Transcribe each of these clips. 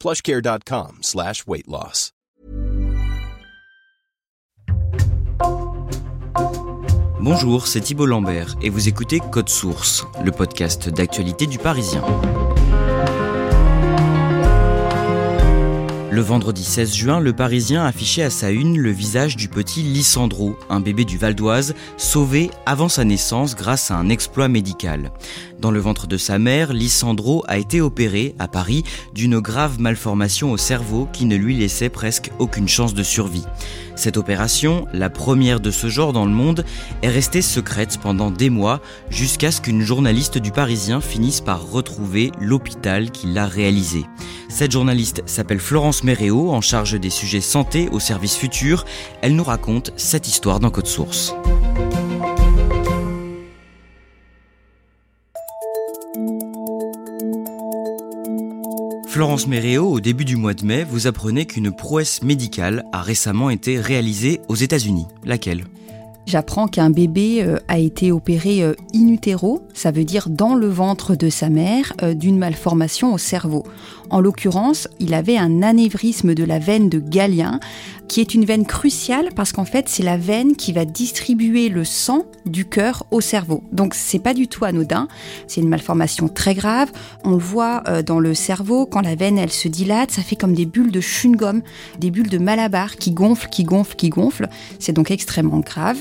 plushcare.com slash weight loss. Bonjour, c'est Thibault Lambert et vous écoutez Code Source, le podcast d'actualité du Parisien. Le vendredi 16 juin, le Parisien affichait à sa une le visage du petit Lissandro, un bébé du Val d'Oise, sauvé avant sa naissance grâce à un exploit médical. Dans le ventre de sa mère, Lissandro a été opéré, à Paris, d'une grave malformation au cerveau qui ne lui laissait presque aucune chance de survie. Cette opération, la première de ce genre dans le monde, est restée secrète pendant des mois jusqu'à ce qu'une journaliste du Parisien finisse par retrouver l'hôpital qui l'a réalisé. Cette journaliste s'appelle Florence Méréo, en charge des sujets santé au service futur. Elle nous raconte cette histoire dans Code Source. Florence Méréo, au début du mois de mai, vous apprenez qu'une prouesse médicale a récemment été réalisée aux États-Unis. Laquelle? J'apprends qu'un bébé euh, a été opéré euh, in utero, ça veut dire dans le ventre de sa mère, euh, d'une malformation au cerveau. En l'occurrence, il avait un anévrisme de la veine de Galien, qui est une veine cruciale parce qu'en fait, c'est la veine qui va distribuer le sang du cœur au cerveau. Donc, c'est pas du tout anodin. C'est une malformation très grave. On le voit dans le cerveau quand la veine elle se dilate, ça fait comme des bulles de chewing-gum, des bulles de malabar qui gonflent, qui gonflent, qui gonflent. C'est donc extrêmement grave.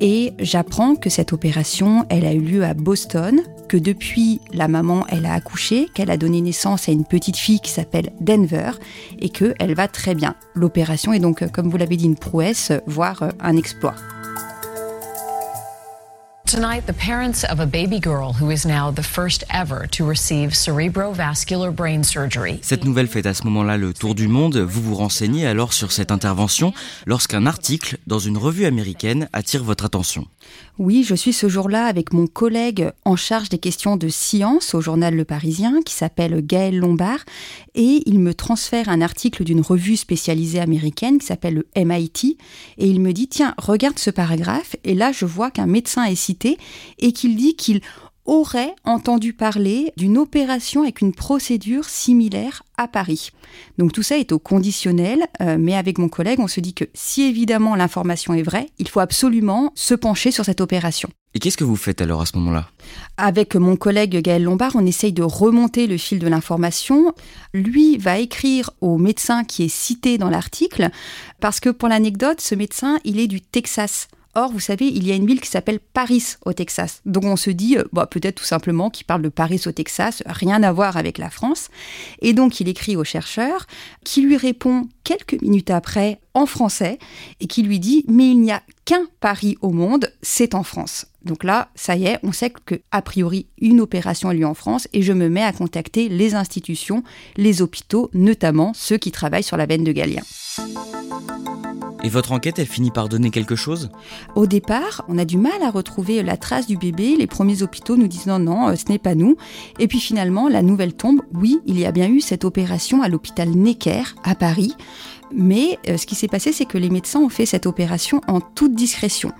Et j'apprends que cette opération, elle a eu lieu à Boston, que depuis la maman, elle a accouché, qu'elle a donné naissance à une petite qui s'appelle Denver et qu'elle va très bien. L'opération est donc, comme vous l'avez dit, une prouesse, voire un exploit. Tonight, the parents of a baby girl who is now the first ever to receive cerebrovascular brain surgery. Cette nouvelle fait à ce moment-là le tour du monde. Vous vous renseignez alors sur cette intervention lorsqu'un article dans une revue américaine attire votre attention. Oui, je suis ce jour-là avec mon collègue en charge des questions de science au journal Le Parisien, qui s'appelle Gaël Lombard, et il me transfère un article d'une revue spécialisée américaine qui s'appelle le MIT, et il me dit, tiens, regarde ce paragraphe, et là je vois qu'un médecin est cité, et qu'il dit qu'il aurait entendu parler d'une opération avec une procédure similaire à Paris. Donc tout ça est au conditionnel, euh, mais avec mon collègue, on se dit que si évidemment l'information est vraie, il faut absolument se pencher sur cette opération. Et qu'est-ce que vous faites alors à ce moment-là? Avec mon collègue Gaël Lombard, on essaye de remonter le fil de l'information. Lui va écrire au médecin qui est cité dans l'article, parce que pour l'anecdote, ce médecin, il est du Texas. Or, vous savez, il y a une ville qui s'appelle Paris au Texas. Donc on se dit, euh, bah, peut-être tout simplement qu'il parle de Paris au Texas, rien à voir avec la France. Et donc il écrit au chercheur, qui lui répond quelques minutes après en français, et qui lui dit, mais il n'y a qu'un Paris au monde, c'est en France. Donc là, ça y est, on sait que a priori une opération a lieu en France et je me mets à contacter les institutions, les hôpitaux, notamment ceux qui travaillent sur la veine de Galien. Et votre enquête, elle finit par donner quelque chose? Au départ, on a du mal à retrouver la trace du bébé. Les premiers hôpitaux nous disent non, non, euh, ce n'est pas nous. Et puis finalement, la nouvelle tombe. Oui, il y a bien eu cette opération à l'hôpital Necker à Paris. Mais euh, ce qui s'est passé, c'est que les médecins ont fait cette opération en toute discrétion.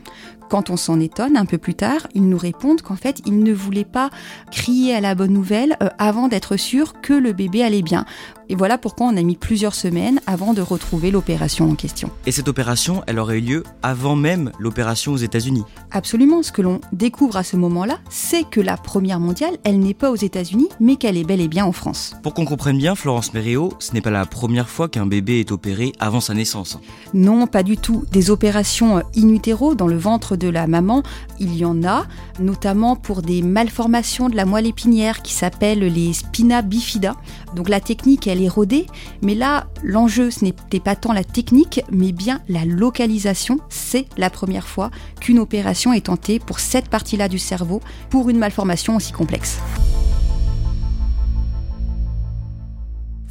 Quand on s'en étonne un peu plus tard, ils nous répondent qu'en fait, ils ne voulaient pas crier à la bonne nouvelle euh, avant d'être sûr que le bébé allait bien. Et voilà pourquoi on a mis plusieurs semaines avant de retrouver l'opération en question. Et cette opération, elle aurait eu lieu avant même l'opération aux États-Unis Absolument. Ce que l'on découvre à ce moment-là, c'est que la première mondiale, elle n'est pas aux États-Unis, mais qu'elle est bel et bien en France. Pour qu'on comprenne bien, Florence Méréo, ce n'est pas la première fois qu'un bébé est opéré avant sa naissance. Non, pas du tout. Des opérations in utero dans le ventre de la maman, il y en a, notamment pour des malformations de la moelle épinière qui s'appellent les spina bifida. Donc la technique, elle est rodée, mais là, l'enjeu, ce n'était pas tant la technique, mais bien la localisation. C'est la première fois qu'une opération est tentée pour cette partie-là du cerveau pour une malformation aussi complexe.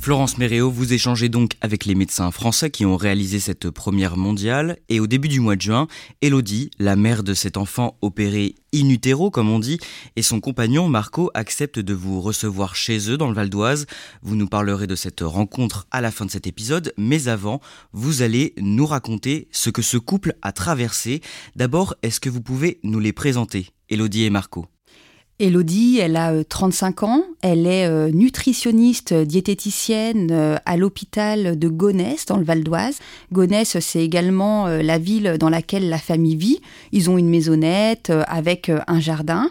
Florence Méréo, vous échangez donc avec les médecins français qui ont réalisé cette première mondiale. Et au début du mois de juin, Elodie, la mère de cet enfant opéré in utero, comme on dit, et son compagnon Marco acceptent de vous recevoir chez eux dans le Val d'Oise. Vous nous parlerez de cette rencontre à la fin de cet épisode, mais avant, vous allez nous raconter ce que ce couple a traversé. D'abord, est-ce que vous pouvez nous les présenter, Elodie et Marco? Elodie, elle a 35 euh, ans, elle est euh, nutritionniste diététicienne euh, à l'hôpital de Gonesse dans le Val d'Oise. Gonesse, c'est également la ville dans laquelle la famille vit. Ils ont une maisonnette avec un jardin.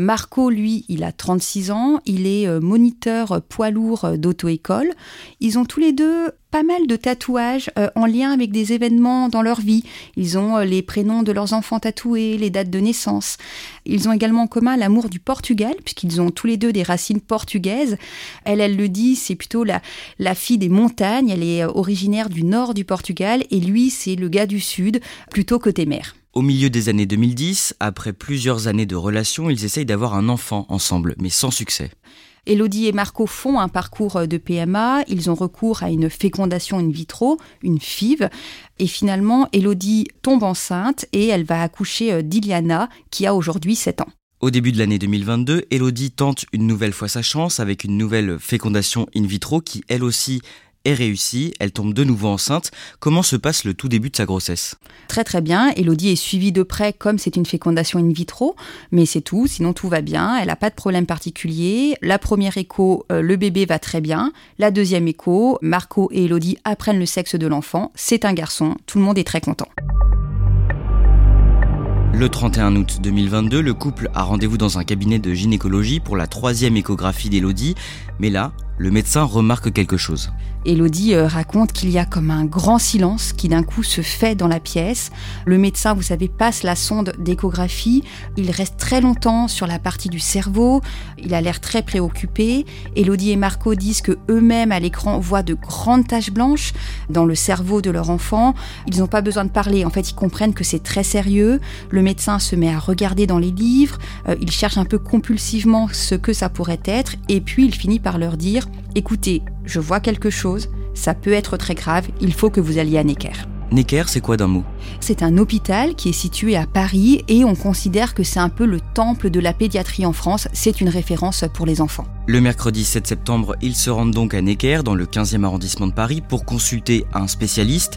Marco, lui, il a 36 ans, il est euh, moniteur poids lourd euh, d'auto-école. Ils ont tous les deux pas mal de tatouages euh, en lien avec des événements dans leur vie. Ils ont les prénoms de leurs enfants tatoués, les dates de naissance. Ils ont également en commun l'amour du Portugal, puisqu'ils ont tous les deux des racines portugaises. Elle, elle le dit, c'est plutôt la, la fille des montagnes, elle est originaire du nord du Portugal, et lui, c'est le gars du sud, plutôt côté mer. Au milieu des années 2010, après plusieurs années de relations, ils essayent d'avoir un enfant ensemble, mais sans succès. Elodie et Marco font un parcours de PMA, ils ont recours à une fécondation in vitro, une FIV, et finalement Elodie tombe enceinte et elle va accoucher d'Iliana qui a aujourd'hui 7 ans. Au début de l'année 2022, Elodie tente une nouvelle fois sa chance avec une nouvelle fécondation in vitro qui elle aussi est réussie, elle tombe de nouveau enceinte. Comment se passe le tout début de sa grossesse? Très très bien, Elodie est suivie de près comme c'est une fécondation in vitro, mais c'est tout, sinon tout va bien, elle n'a pas de problème particulier. La première écho, euh, le bébé va très bien. La deuxième écho, Marco et Elodie apprennent le sexe de l'enfant, c'est un garçon, tout le monde est très content. Le 31 août 2022, le couple a rendez-vous dans un cabinet de gynécologie pour la troisième échographie d'Elodie, mais là, le médecin remarque quelque chose. Elodie euh, raconte qu'il y a comme un grand silence qui d'un coup se fait dans la pièce. Le médecin, vous savez, passe la sonde d'échographie. Il reste très longtemps sur la partie du cerveau. Il a l'air très préoccupé. Elodie et Marco disent que eux-mêmes à l'écran voient de grandes taches blanches dans le cerveau de leur enfant. Ils n'ont pas besoin de parler. En fait, ils comprennent que c'est très sérieux. Le médecin se met à regarder dans les livres. Euh, il cherche un peu compulsivement ce que ça pourrait être. Et puis il finit par leur dire Écoutez, je vois quelque chose, ça peut être très grave, il faut que vous alliez à Necker. Necker, c'est quoi d'un mot? C'est un hôpital qui est situé à Paris et on considère que c'est un peu le temple de la pédiatrie en France. C'est une référence pour les enfants. Le mercredi 7 septembre, ils se rendent donc à Necker, dans le 15e arrondissement de Paris, pour consulter un spécialiste.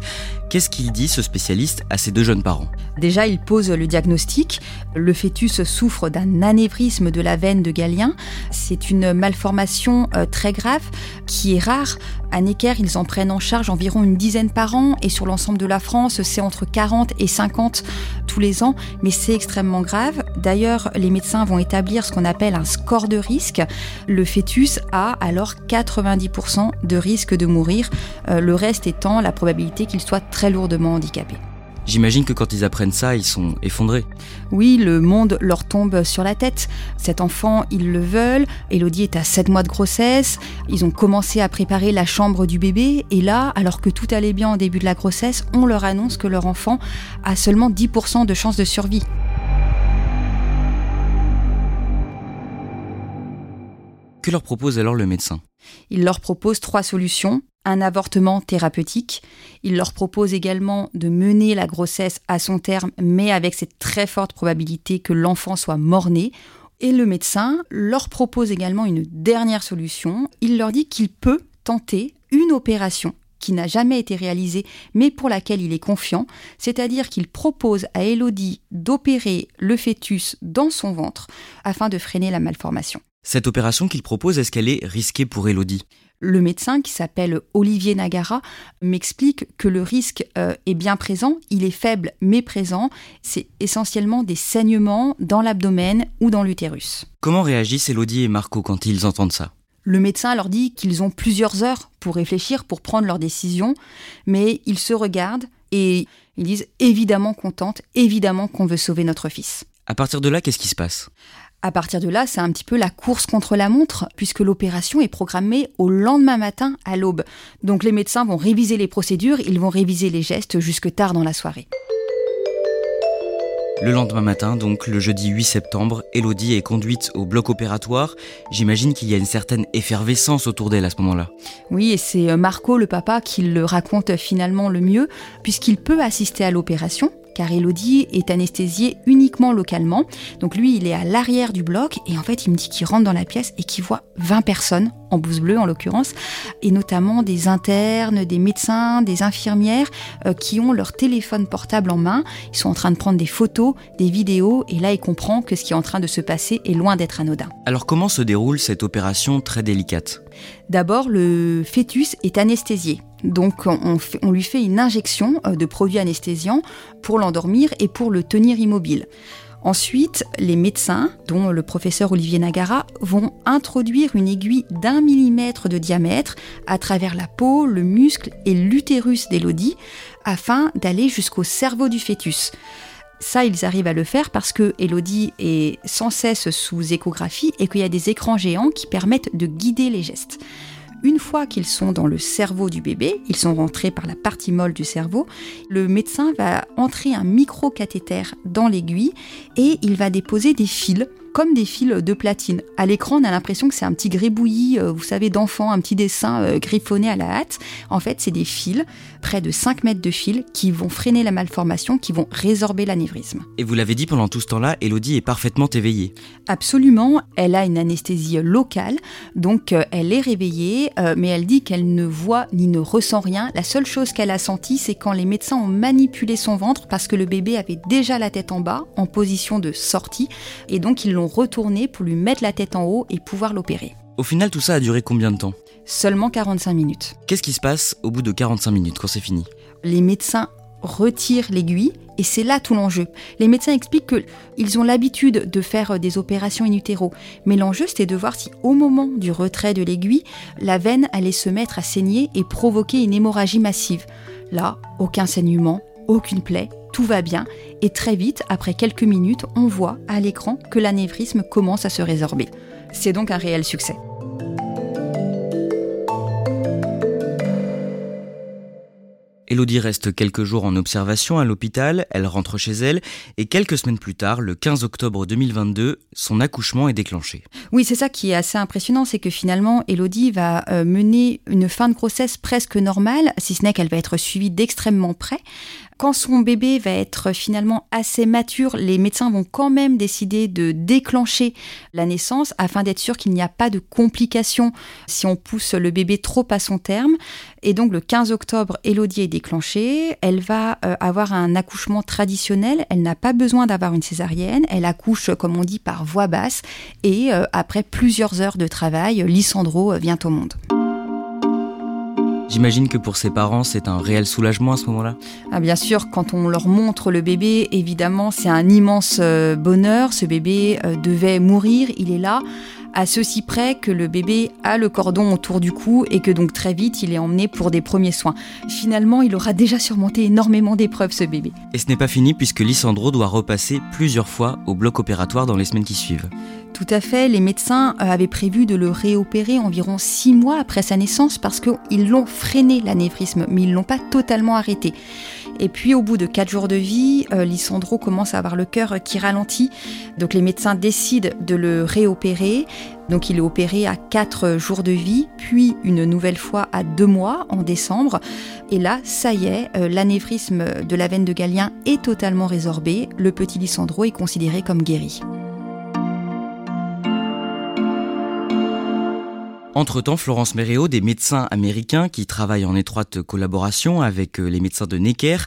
Qu'est-ce qu'il dit, ce spécialiste, à ses deux jeunes parents? Déjà, il pose le diagnostic. Le fœtus souffre d'un anévrisme de la veine de Galien. C'est une malformation euh, très grave qui est rare. À Necker, ils en prennent en charge environ une dizaine par an et sur l'ensemble de la France, c'est entre 40 et 50 tous les ans, mais c'est extrêmement grave. D'ailleurs, les médecins vont établir ce qu'on appelle un score de risque fœtus a alors 90% de risque de mourir, euh, le reste étant la probabilité qu'il soit très lourdement handicapé. J'imagine que quand ils apprennent ça, ils sont effondrés. Oui, le monde leur tombe sur la tête. Cet enfant, ils le veulent. Elodie est à 7 mois de grossesse. Ils ont commencé à préparer la chambre du bébé. Et là, alors que tout allait bien au début de la grossesse, on leur annonce que leur enfant a seulement 10% de chances de survie. Que leur propose alors le médecin? Il leur propose trois solutions. Un avortement thérapeutique. Il leur propose également de mener la grossesse à son terme, mais avec cette très forte probabilité que l'enfant soit mort-né. Et le médecin leur propose également une dernière solution. Il leur dit qu'il peut tenter une opération qui n'a jamais été réalisée, mais pour laquelle il est confiant, c'est-à-dire qu'il propose à Elodie d'opérer le fœtus dans son ventre afin de freiner la malformation. Cette opération qu'il propose, est-ce qu'elle est risquée pour Elodie? Le médecin, qui s'appelle Olivier Nagara, m'explique que le risque euh, est bien présent, il est faible mais présent. C'est essentiellement des saignements dans l'abdomen ou dans l'utérus. Comment réagissent Elodie et Marco quand ils entendent ça? Le médecin leur dit qu'ils ont plusieurs heures pour réfléchir, pour prendre leur décision, mais ils se regardent et ils disent évidemment contente, évidemment qu'on veut sauver notre fils. À partir de là, qu'est-ce qui se passe? À partir de là, c'est un petit peu la course contre la montre, puisque l'opération est programmée au lendemain matin à l'aube. Donc les médecins vont réviser les procédures, ils vont réviser les gestes jusque tard dans la soirée. Le lendemain matin, donc le jeudi 8 septembre, Elodie est conduite au bloc opératoire. J'imagine qu'il y a une certaine effervescence autour d'elle à ce moment-là. Oui, et c'est euh, Marco, le papa, qui le raconte finalement le mieux, puisqu'il peut assister à l'opération car Elodie est anesthésiée uniquement localement. Donc lui, il est à l'arrière du bloc et en fait, il me dit qu'il rentre dans la pièce et qu'il voit 20 personnes, en blouse bleue en l'occurrence, et notamment des internes, des médecins, des infirmières euh, qui ont leur téléphone portable en main. Ils sont en train de prendre des photos, des vidéos et là, il comprend que ce qui est en train de se passer est loin d'être anodin. Alors comment se déroule cette opération très délicate? D'abord, le fœtus est anesthésié. Donc on, lui fait une injection euh, de produits anesthésiants pour l'endormir et pour le tenir immobile. Ensuite, les médecins, dont le professeur Olivier Nagara, vont introduire une aiguille d'un millimètre de diamètre à travers la peau, le muscle et l'utérus d'Elodie afin d'aller jusqu'au cerveau du fœtus. Ça, ils arrivent à le faire parce que Elodie est sans cesse sous échographie et qu'il y a des écrans géants qui permettent de guider les gestes. Une fois qu'ils sont dans le cerveau du bébé, ils sont rentrés par la partie molle du cerveau, le médecin va entrer un micro-cathéter dans l'aiguille et il va déposer des fils comme des fils de platine. À l'écran, on a l'impression que c'est un petit gribouillis, euh, vous savez, d'enfant, un petit dessin euh, griffonné à la hâte. En fait, c'est des fils, près de 5 mètres de fils, qui vont freiner la malformation, qui vont résorber l'anévrisme. Et vous l'avez dit, pendant tout ce temps-là, Elodie est parfaitement éveillée. Absolument, elle a une anesthésie locale, donc euh, elle est réveillée, mais elle dit qu'elle ne voit ni ne ressent rien. La seule chose qu'elle a sentie, c'est quand les médecins ont manipulé son ventre, parce que le bébé avait déjà la tête en bas, en position de sortie, et donc ils l'ont retourner pour lui mettre la tête en haut et pouvoir l'opérer. Au final, tout ça a duré combien de temps Seulement 45 minutes. Qu'est-ce qui se passe au bout de 45 minutes quand c'est fini Les médecins retirent l'aiguille et c'est là tout l'enjeu. Les médecins expliquent qu'ils ont l'habitude de faire des opérations in utero, mais l'enjeu c'était de voir si au moment du retrait de l'aiguille, la veine allait se mettre à saigner et provoquer une hémorragie massive. Là, aucun saignement, aucune plaie, tout va bien, et très vite, après quelques minutes, on voit à l'écran que l'anévrisme commence à se résorber. C'est donc un réel succès. Elodie reste quelques jours en observation à l'hôpital, elle rentre chez elle et quelques semaines plus tard, le 15 octobre 2022, son accouchement est déclenché. Oui, c'est ça qui est assez impressionnant, c'est que finalement Elodie va euh, mener une fin de grossesse presque normale, si ce n'est qu'elle va être suivie d'extrêmement près. Quand son bébé va être finalement assez mature, les médecins vont quand même décider de déclencher la naissance afin d'être sûr qu'il n'y a pas de complications si on pousse le bébé trop à son terme. Et donc le 15 octobre, Elodie est déclenchée. Elle va euh, avoir un accouchement traditionnel. Elle n'a pas besoin d'avoir une césarienne. Elle accouche, comme on dit, par voix basse. Et euh, après plusieurs heures de travail, Lysandro vient au monde. J'imagine que pour ses parents, c'est un réel soulagement à ce moment-là. Ah, bien sûr, quand on leur montre le bébé, évidemment, c'est un immense euh, bonheur. Ce bébé euh, devait mourir, il est là à ceci près que le bébé a le cordon autour du cou et que donc très vite il est emmené pour des premiers soins. Finalement, il aura déjà surmonté énormément d'épreuves ce bébé. Et ce n'est pas fini puisque Lissandro doit repasser plusieurs fois au bloc opératoire dans les semaines qui suivent. Tout à fait, les médecins euh, avaient prévu de le réopérer environ six mois après sa naissance parce qu'ils l'ont freiné l'anévrisme, mais ils ne l'ont pas totalement arrêté. Et puis au bout de quatre jours de vie, euh, Lissandro commence à avoir le cœur qui ralentit. Donc les médecins décident de le réopérer. Donc il est opéré à quatre jours de vie, puis une nouvelle fois à deux mois en décembre. Et là, ça y est, euh, l'anévrisme de la veine de Galien est totalement résorbé. Le petit Lissandro est considéré comme guéri. Entre-temps, Florence Méréo, des médecins américains qui travaillent en étroite collaboration avec euh, les médecins de Necker,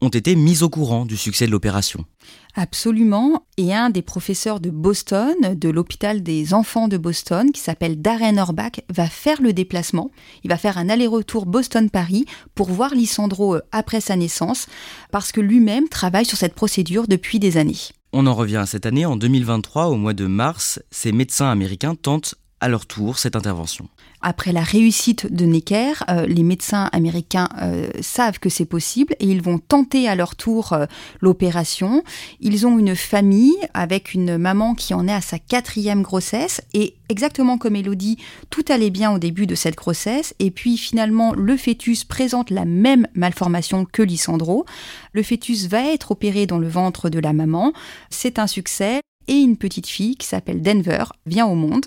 ont été mis au courant du succès de l'opération. Absolument. Et un des professeurs de Boston, de l'hôpital des enfants de Boston, qui s'appelle Darren Orbach, va faire le déplacement. Il va faire un aller-retour Boston-Paris pour voir Lissandro euh, après sa naissance, parce que lui-même travaille sur cette procédure depuis des années. On en revient à cette année, en 2023, au mois de mars, ces médecins américains tentent à leur tour cette intervention. Après la réussite de Necker, euh, les médecins américains euh, savent que c'est possible et ils vont tenter à leur tour euh, l'opération. Ils ont une famille avec une maman qui en est à sa quatrième grossesse et exactement comme Elodie, tout allait bien au début de cette grossesse et puis finalement le fœtus présente la même malformation que Lysandro. Le fœtus va être opéré dans le ventre de la maman. C'est un succès et une petite fille qui s'appelle Denver vient au monde.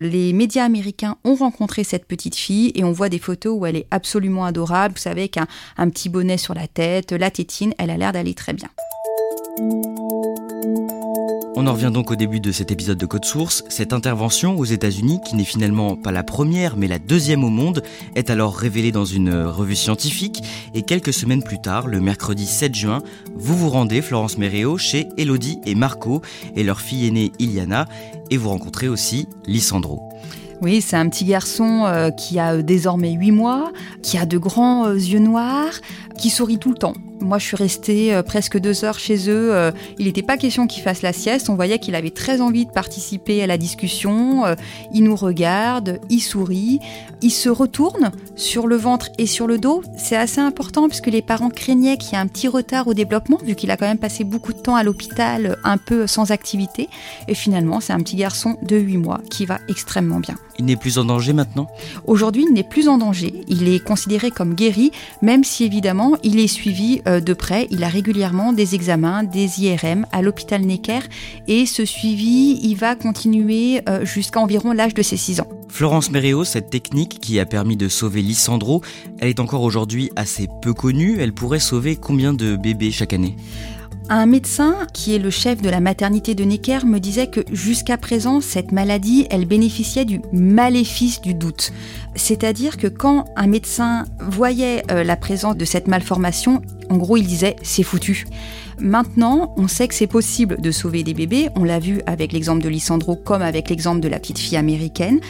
Les médias américains ont rencontré cette petite fille et on voit des photos où elle est absolument adorable, vous savez, avec un, un petit bonnet sur la tête, la tétine, elle a l'air d'aller très bien. On en revient donc au début de cet épisode de Code Source. Cette intervention aux États-Unis, qui n'est finalement pas la première mais la deuxième au monde, est alors révélée dans une revue scientifique et quelques semaines plus tard, le mercredi 7 juin, vous vous rendez, Florence Méréo, chez Elodie et Marco et leur fille aînée Iliana et vous rencontrez aussi Lissandro. Oui, c'est un petit garçon euh, qui a euh, désormais 8 mois, qui a de grands euh, yeux noirs, qui sourit tout le temps. Moi, je suis restée presque deux heures chez eux. il n'était pas question qu'il fasse la sieste. On voyait qu'il avait très envie de participer à la discussion. il nous regarde, il sourit, il se retourne sur le ventre et sur le dos. C'est assez important puisque les parents craignaient qu'il y ait un petit retard au développement, vu qu'il a quand même passé beaucoup de temps à l'hôpital, un peu sans activité. Et finalement, c'est un petit garçon de 8 mois qui va extrêmement bien. Il n'est plus en danger maintenant? Aujourd'hui, il n'est plus en danger. Il est considéré comme guéri, même si évidemment, il est suivi euh, de près. Il a régulièrement des examens, des IRM à l'hôpital Necker et ce suivi, il va continuer euh, jusqu'à environ l'âge de ses 6 ans. Florence Méréo, cette technique qui a permis de sauver Lissandro, elle est encore aujourd'hui assez peu connue. Elle pourrait sauver combien de bébés chaque année? Un médecin qui est le chef de la maternité de Necker me disait que jusqu'à présent, cette maladie, elle bénéficiait du maléfice du doute. C'est-à-dire que quand un médecin voyait euh, la présence de cette malformation, en gros, il disait c'est foutu. Maintenant, on sait que c'est possible de sauver des bébés, on l'a vu avec l'exemple de Lissandro comme avec l'exemple de la petite fille américaine,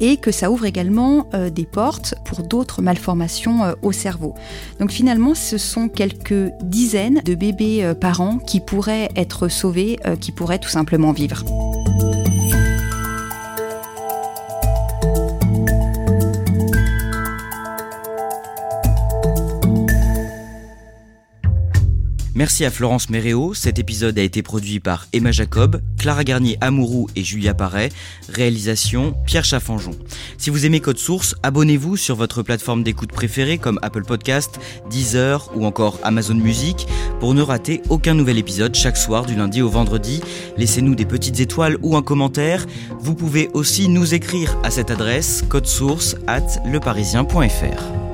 et que ça ouvre également euh, des portes pour d'autres malformations euh, au cerveau. Donc finalement, ce sont quelques dizaines de bébés par an qui pourraient être sauvés, qui pourraient tout simplement vivre. Merci à Florence Méréo. Cet épisode a été produit par Emma Jacob, Clara Garnier Amourou et Julia Paré. Réalisation Pierre Chaffanjon. Si vous aimez Code Source, abonnez-vous sur votre plateforme d'écoute préférée comme Apple Podcast, Deezer ou encore Amazon Music pour ne rater aucun nouvel épisode chaque soir du lundi au vendredi. Laissez-nous des petites étoiles ou un commentaire. Vous pouvez aussi nous écrire à cette adresse source at leparisien.fr.